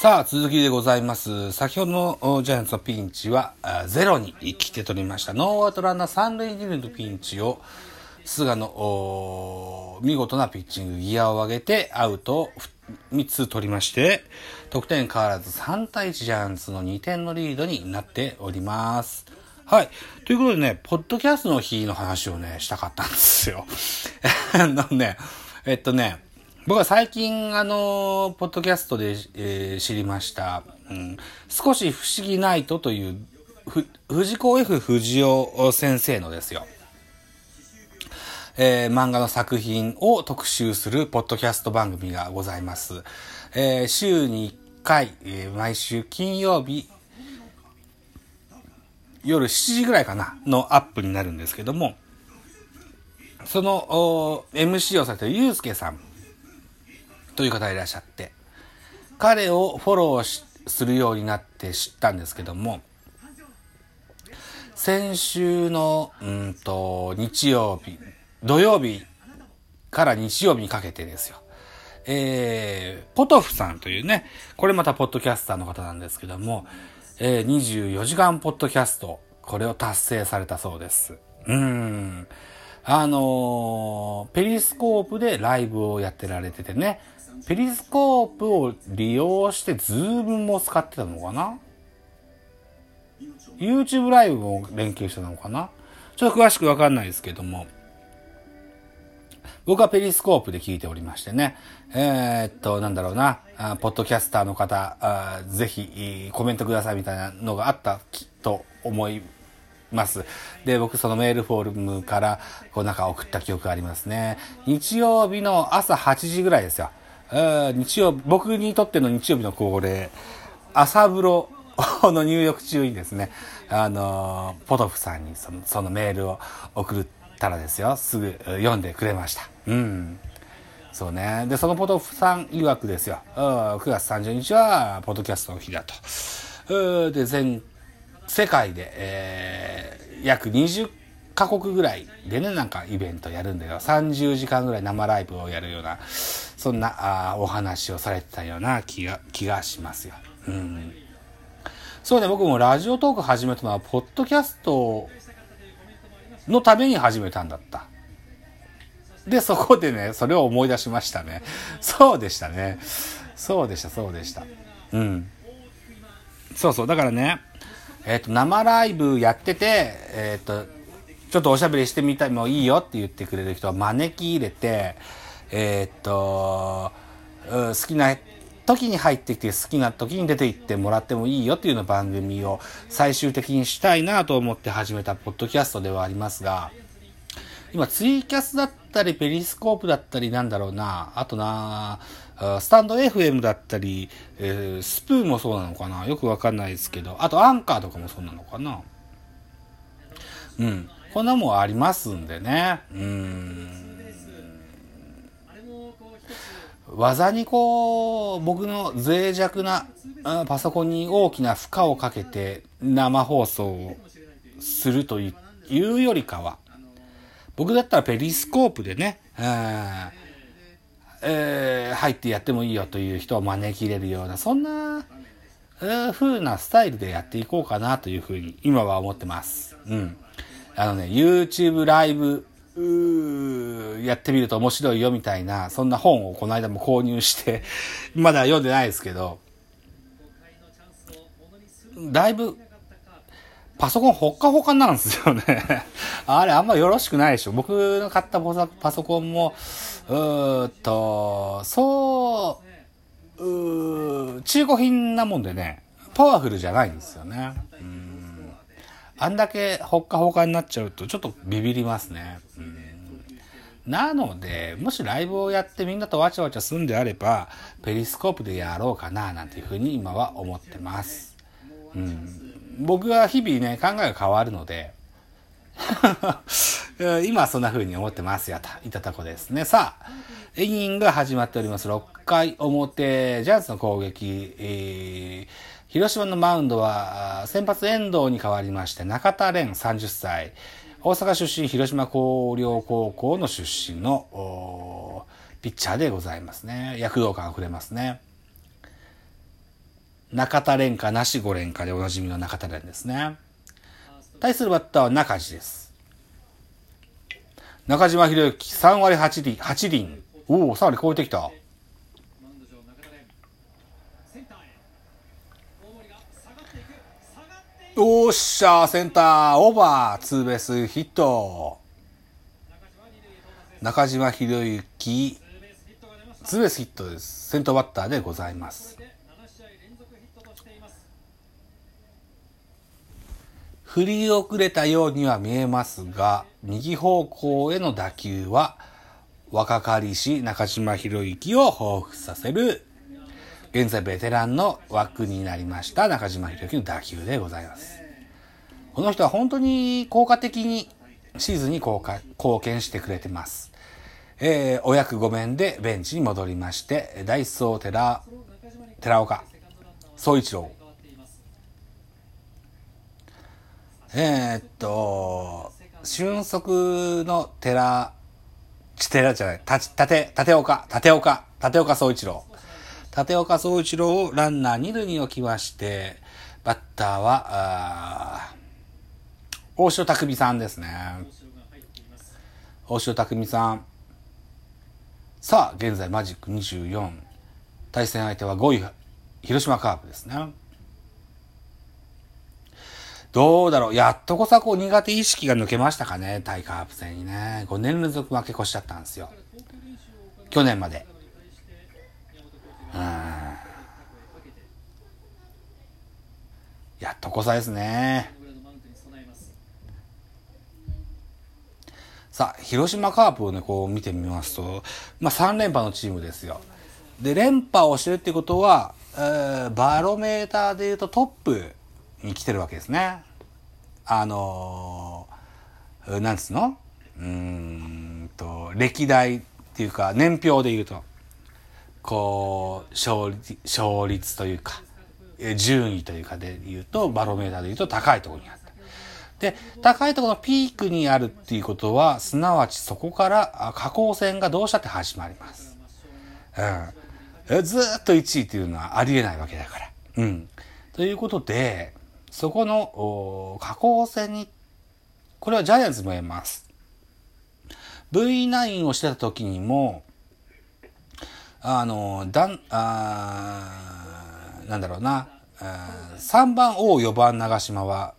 さあ、続きでございます。先ほどのジャイアンツのピンチはゼロに来て取りました。ノーアウトランナー三塁二塁のピンチを菅野見事なピッチング、ギアを上げてアウトを3つ取りまして、得点変わらず3対1ジャイアンツの2点のリードになっております。はい。ということでね、ポッドキャストの日の話をね、したかったんですよ。あのね、えっとね、僕は最近、あの、ポッドキャストで、えー知りました、うん、少し不思議ナイトという、ふ藤子 F 不二雄先生のですよ。えー漫画の作品を特集するポッドキャスト番組がございます。えー週に1回、えー毎週金曜日、夜7時ぐらいかな、のアップになるんですけども、その、MC をされているゆうすけさんという方がいらっしゃって、彼をフォローするようになって知ったんですけども、先週の、うんと、日曜日、土曜日から日曜日にかけてですよ。えー、ポトフさんというね、これまたポッドキャスターの方なんですけども、えー、24時間ポッドキャスト、これを達成されたそうです。うん。あのーペリスコープでライブをやってられててね、ペリスコープを利用してズームも使ってたのかな ?YouTube ライブも連携してたのかな？ちょっと詳しくわかんないですけども、僕はペリスコープで聞いておりましてね、えーっと、なんだろうな、ポッドキャスターの方、あぜひコメントくださいみたいなのがあったかと思います。で、僕そのメールフォームから、こうなんか送った記憶がありますね。日曜日の朝8時ぐらいですよ。日曜、僕にとっての日曜日の恒例、朝風呂の入浴中にですね、あのポトフさんにそのそのメールを送ったらですよ、すぐ読んでくれました。うん。そうね。で、そのポトフさん曰くですよ。9月30日は、ポッドキャストの日だと。で、全世界で、えー約20カ国ぐらいでね、なんかイベントやるんだよ。30時間ぐらい生ライブをやるような、そんなあお話をされてたような気が、気がしますよ。うん。そうね、僕もラジオトーク始めたのは、ポッドキャストのために始めたんだった。で、そこでね、それを思い出しましたね。そうでしたね。そうでした、そうでした。うん。そうそう、だからね、えっ、と、生ライブやってて、えっ、と、ちょっとおしゃべりしてみたいもういいよって言ってくれる人は招き入れて、えっ、と、好きな時に入ってきて好きな時に出て行ってもらってもいいよっていうような番組を最終的にしたいなと思って始めたポッドキャストではありますが、今ツイキャスだったりペリスコープだったりなんだろうなあとなあスタンド FM だったり、えースプーンもそうなのかなよくわかんないですけどあとアンカーとかもそうなのかな。うん。こんなもんありますんでねうん技にこう僕の脆弱なパソコンに大きな負荷をかけて生放送をするというよりかは僕だったらペリスコープでね、えー入ってやってもいいよという人を招き入れるような、そんな、えー風なスタイルでやっていこうかなというふうに今は思ってます。うん。あのね、YouTube ライブ、うーやってみると面白いよみたいな、そんな本をこの間も購入して、まだ読んでないですけど、だいぶパソコンほっかほかなんですよね。あれあんまよろしくないでしょ。僕の買ったパソコンも、うーっと、そう、うー中古品なもんでね、パワフルじゃないんですよね。うんあんだけほっかほかになっちゃうとちょっとビビりますね。うんなので、もしライブをやってみんなとわちゃわちゃするんであれば、ペリスコープでやろうかな、なんていうふうに今は思ってます。うん僕は日々ね、考えが変わるので、今はそんな風に思ってますよ、といったこですね。さあ、エニングが始まっております。6回表、ジャイアンツの攻撃、えー広島のマウンドは、先発遠藤に変わりまして、中田蓮30歳、大阪出身、広島広陵高校の出身の、ピッチャーでございますね。躍動感あふれますね。中田蓮かなし5連かでおなじみの中田蓮ですね。対するバッターは中地です。中島博之、3割8厘、8厘。おお、3割超えてきた。おっしゃセンター、オーバー、ツーベースヒット。中島博之、ツーベースヒットです。先頭バッターでございます。振り遅れたようには見えますが、右方向への打球は、若かりし中島博之を彷彿させる、現在ベテランの枠になりました中島博之の打球でございます。この人は本当に効果的にシーズンに貢献してくれてます。えー、お役御免でベンチに戻りまして、ダイソー寺、寺岡、総一郎、えー、っと、俊足の寺、寺じゃない、た、たて、立岡、立岡、立岡総一郎。立岡総一郎をランナー二塁に置きまして、バッターは、あ大城匠さんですね。大城匠さん。さあ、現在マジック24。対戦相手は5位、広島カープですね。どうだろう。やっとこさこう苦手意識が抜けましたかね。タイカープ戦にね。5年連続負け越しちゃったんですよ。去年まで。うん。やっとこさですね。さあ、広島カープをね、こう見てみますと、まあ3連覇のチームですよ。で、連覇をしてるってことは、えー、バロメーターで言うとトップに来てるわけですね。あのー、なんつうの？うんと、歴代っていうか、年表で言うと、こう、勝率、勝率というか、順位というかで言うと、バロメーターで言うと高いところにあった。で、高いところのピークにあるっていうことは、すなわちそこから下降線がどうしたって始まります。うん。ずっと1位っていうのはありえないわけだから。うん。ということで、そこの下降線に、これはジャイアンツも言えます。V9 をしてた時にも、あの、だん、あなんだろうな、3番王4番長島は、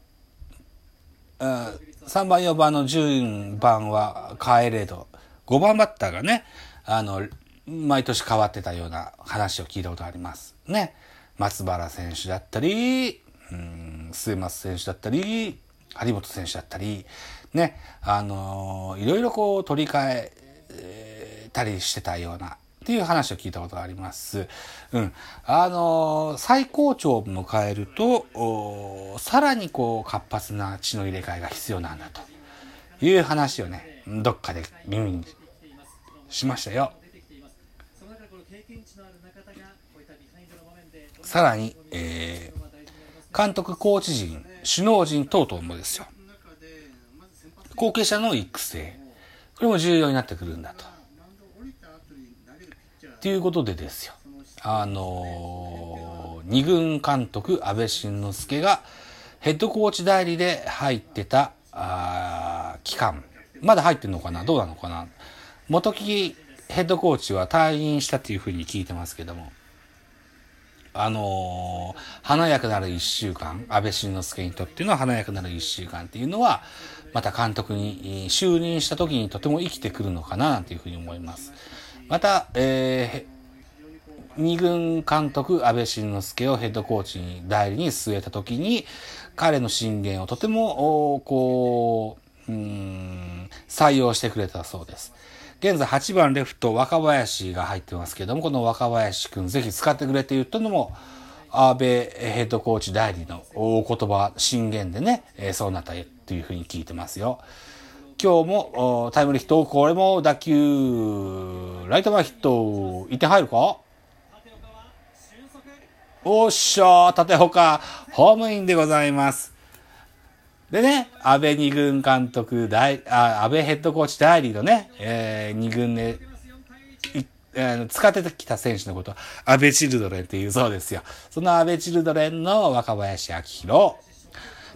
3番4番の順番は帰れど、5番バッターがね、あの、毎年変わってたような話を聞いたことあります。ね。松原選手だったり、うん、末松選手だったり、張本選手だったり、ね、あのー、いろいろこう取り替えたりしてたような、っていう話を聞いたことがあります。うん。あのー、最高潮を迎えると、さらにこう活発な血の入れ替えが必要なんだという話をね、どっかで耳にしましたよ。さらに、えー、監督、コーチ陣、首脳陣等々もですよ。後継者の育成。これも重要になってくるんだと。っていうことでですよ。あのー、二軍監督、安倍晋之助がヘッドコーチ代理で入ってた、あ期間。まだ入ってんのかな？どうなのかな？元木ヘッドコーチは退院したっていうふうに聞いてますけども。あのー、華やかなる一週間、安倍晋之助にとっての華やかなる一週間っていうのは、また監督に就任した時にとても生きてくるのかな、というふうに思います。また、えー、二軍監督、安倍晋之助をヘッドコーチに代理に据えた時に、彼の進言をとても、こう、うん、採用してくれたそうです。現在8番レフト若林が入ってますけども、この若林くんぜひ使ってくれって言ったのも、安倍ヘッドコーチ代理の大言葉、進言でね、そうなったよというふうに聞いてますよ。今日もタイムリーヒット、これも打球、ライト前ヒット、1点入るか？おっしゃー、立岡、ホームインでございます。でね、安倍二軍監督、大、あ安倍ヘッドコーチ代理のね、えー、二軍で、ええ使ってきた選手のことを、アベチルドレンって言うそうですよ。そのアベチルドレンの若林明宏、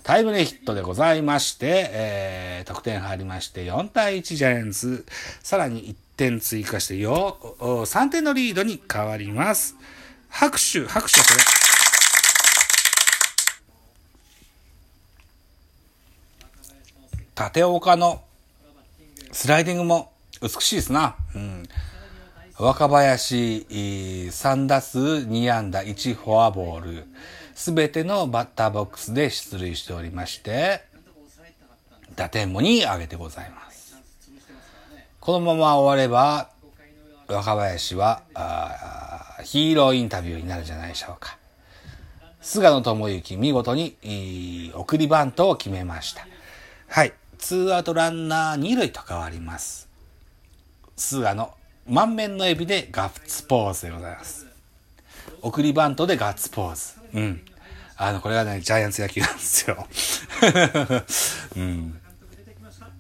タイムリーヒットでございまして、えー、得点入りまして、4対1ジャイアンツ、さらに1点追加してよ、3点のリードに変わります。拍手、拍手これ。縦岡のスライディングも美しいですな。うん。若林、3打数2安打1フォアボール。すべてのバッターボックスで出塁しておりまして、打点も2上げてございます。このまま終われば、若林は、ヒーローインタビューになるんじゃないでしょうか。菅野智之、見事に、送りバントを決めました。はい。ツーアウトランナー2塁と変わります。菅野、満面のエビでガッツポーズでございます。送りバントでガッツポーズ。うん。あの、これがね、ジャイアンツ野球なんですよ。うん。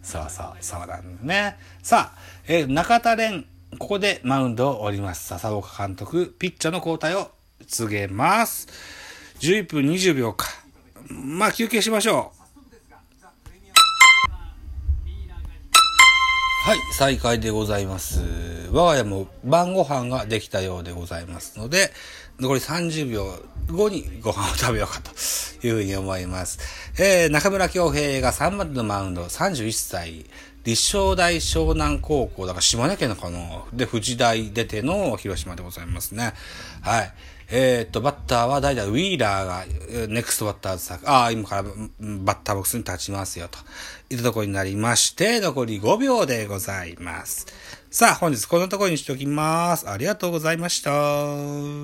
そうそう、そうなんね。さあ、えー、中田蓮、ここでマウンドを降ります。笹岡監督、ピッチャーの交代を告げます。11分20秒か。まあ、休憩しましょう。はい、再開でございます。我が家も晩ご飯ができたようでございますので、残り30秒後にご飯を食べようかというふうに思います。えー、中村京平が3番のマウンド、31歳、立正大湘南高校、だから島根県のかなで、富士大出ての広島でございますね。はい。えー、っと、バッターは代打ウィーラーが、ネクストバッターズ作、ああ、今からバッターボックスに立ちますよ、といったところになりまして、残り5秒でございます。さあ、本日このところにしておきます。ありがとうございました。